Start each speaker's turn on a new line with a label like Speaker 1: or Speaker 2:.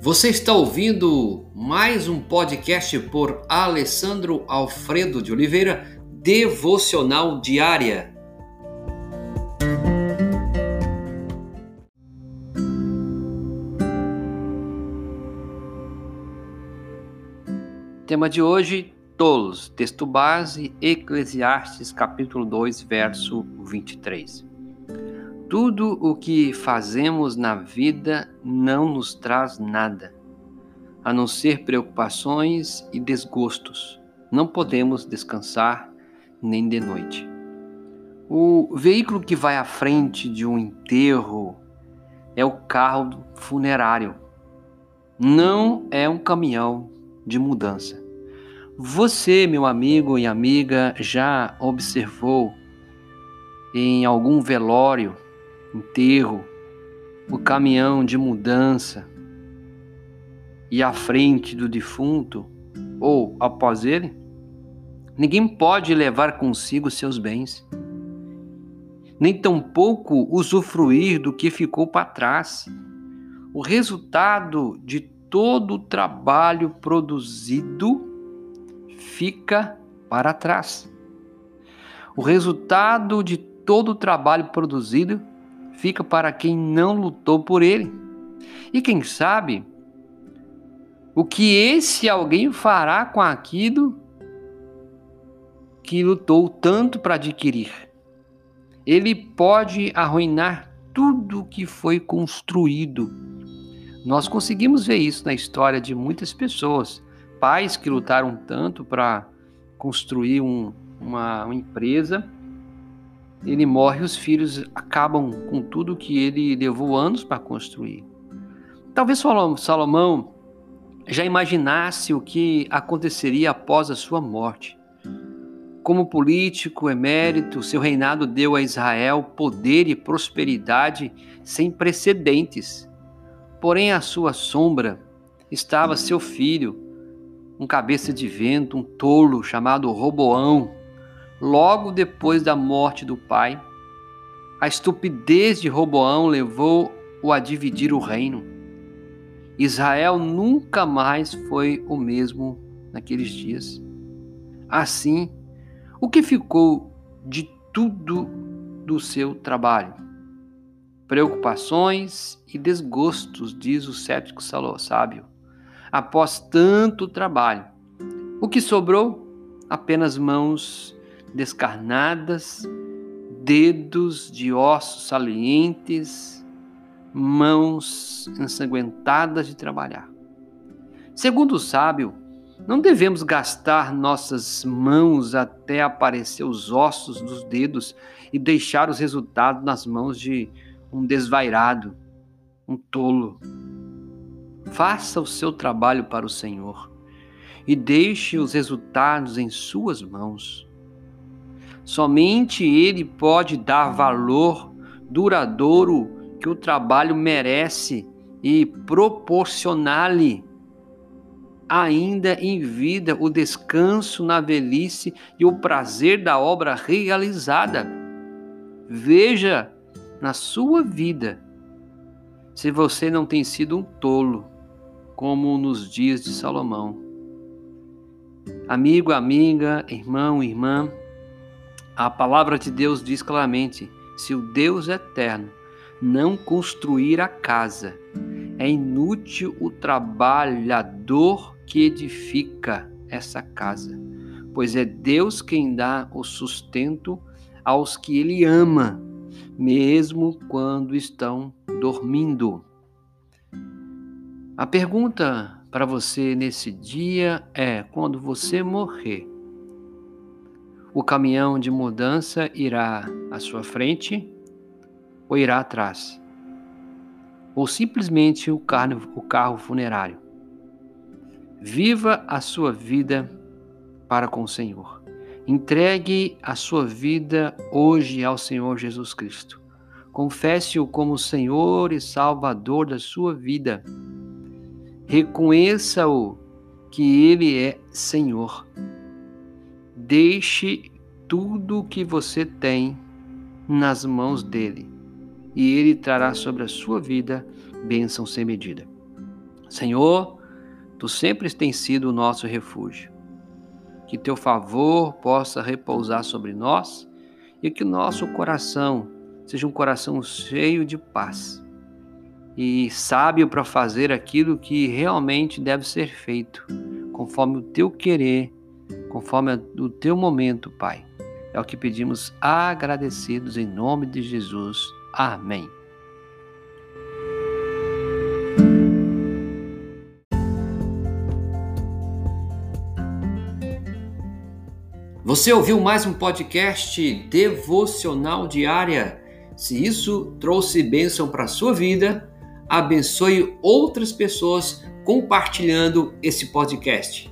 Speaker 1: Você está ouvindo mais um podcast por Alessandro Alfredo de Oliveira, Devocional Diária. Tema de hoje: tolos. Texto base: Eclesiastes, capítulo 2, verso 23. Tudo o que fazemos na vida não nos traz nada, a não ser preocupações e desgostos. Não podemos descansar nem de noite. O veículo que vai à frente de um enterro é o carro funerário, não é um caminhão de mudança. Você, meu amigo e amiga, já observou em algum velório enterro, o caminhão de mudança e à frente do defunto ou após ele, ninguém pode levar consigo seus bens, nem tampouco usufruir do que ficou para trás. O resultado de todo o trabalho produzido fica para trás. O resultado de todo o trabalho produzido fica para quem não lutou por ele. E quem sabe o que esse alguém fará com aquilo que lutou tanto para adquirir. Ele pode arruinar tudo que foi construído. Nós conseguimos ver isso na história de muitas pessoas, pais que lutaram tanto para construir um, uma, uma empresa ele morre, os filhos acabam com tudo que ele levou anos para construir. Talvez Salomão já imaginasse o que aconteceria após a sua morte. Como político emérito, seu reinado deu a Israel poder e prosperidade sem precedentes. Porém, à sua sombra estava seu filho, um cabeça de vento, um tolo chamado Roboão, logo depois da morte do pai, a estupidez de Roboão levou-o a dividir o reino. Israel nunca mais foi o mesmo naqueles dias. Assim, o que ficou de tudo do seu trabalho? Preocupações e desgostos, diz o cético sábio. Após tanto trabalho, o que sobrou? Apenas mãos descarnadas, dedos de ossos salientes, mãos ensanguentadas de trabalhar. Segundo o sábio, não devemos gastar nossas mãos até aparecer os ossos dos dedos e deixar os resultados nas mãos de um desvairado, um tolo. Faça o seu trabalho para o Senhor e deixe os resultados em suas mãos. Somente Ele pode dar valor duradouro que o trabalho merece e proporcionar-lhe ainda em vida o descanso na velhice e o prazer da obra realizada. Veja na sua vida se você não tem sido um tolo, como nos dias de Salomão. Amigo, amiga, irmão, irmã, a palavra de Deus diz claramente: se o Deus eterno não construir a casa, é inútil o trabalhador que edifica essa casa, pois é Deus quem dá o sustento aos que Ele ama, mesmo quando estão dormindo. A pergunta para você nesse dia é: quando você morrer, o caminhão de mudança irá à sua frente ou irá atrás? Ou simplesmente o carro, o carro funerário? Viva a sua vida para com o Senhor. Entregue a sua vida hoje ao Senhor Jesus Cristo. Confesse-o como Senhor e Salvador da sua vida. Reconheça-o que Ele é Senhor Deixe tudo o que você tem nas mãos dele, e ele trará sobre a sua vida bênção sem medida. Senhor, tu sempre tens sido o nosso refúgio. Que teu favor possa repousar sobre nós e que o nosso coração seja um coração cheio de paz e sábio para fazer aquilo que realmente deve ser feito, conforme o teu querer, conforme o teu momento, Pai. É o que pedimos agradecidos em nome de Jesus. Amém. Você ouviu mais um podcast devocional diária? Se isso trouxe bênção para a sua vida, abençoe outras pessoas compartilhando esse podcast.